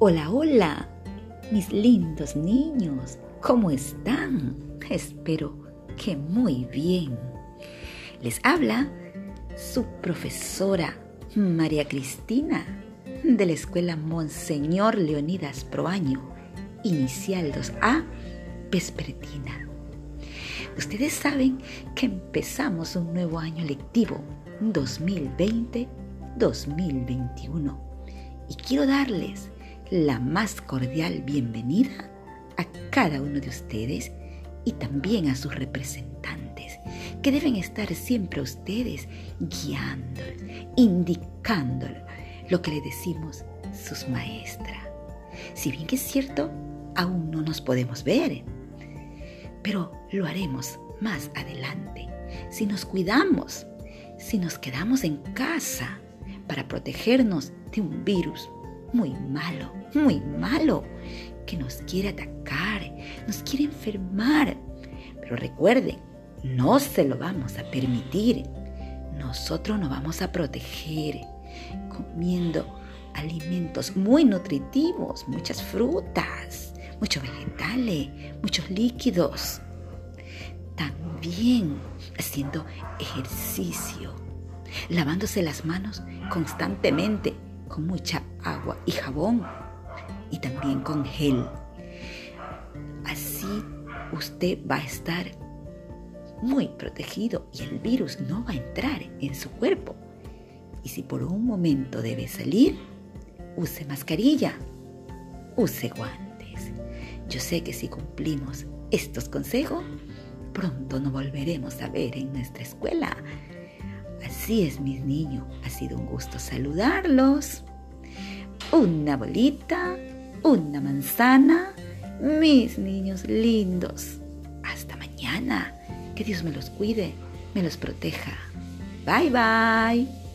Hola, hola, mis lindos niños, ¿cómo están? Espero que muy bien. Les habla su profesora María Cristina de la Escuela Monseñor Leonidas Proaño, Inicial 2A, Vespertina. Ustedes saben que empezamos un nuevo año lectivo, 2020-2021, y quiero darles la más cordial bienvenida a cada uno de ustedes y también a sus representantes, que deben estar siempre ustedes guiando, indicando lo que le decimos sus maestras. Si bien es cierto, aún no nos podemos ver, pero lo haremos más adelante si nos cuidamos, si nos quedamos en casa para protegernos de un virus muy malo, muy malo, que nos quiere atacar, nos quiere enfermar. Pero recuerden, no se lo vamos a permitir. Nosotros nos vamos a proteger comiendo alimentos muy nutritivos, muchas frutas, muchos vegetales, muchos líquidos. También haciendo ejercicio, lavándose las manos constantemente con mucha agua y jabón y también con gel. Así usted va a estar muy protegido y el virus no va a entrar en su cuerpo. Y si por un momento debe salir, use mascarilla, use guantes. Yo sé que si cumplimos estos consejos, pronto nos volveremos a ver en nuestra escuela Así es, mis niños. Ha sido un gusto saludarlos. Una bolita, una manzana, mis niños lindos. Hasta mañana. Que Dios me los cuide, me los proteja. Bye bye.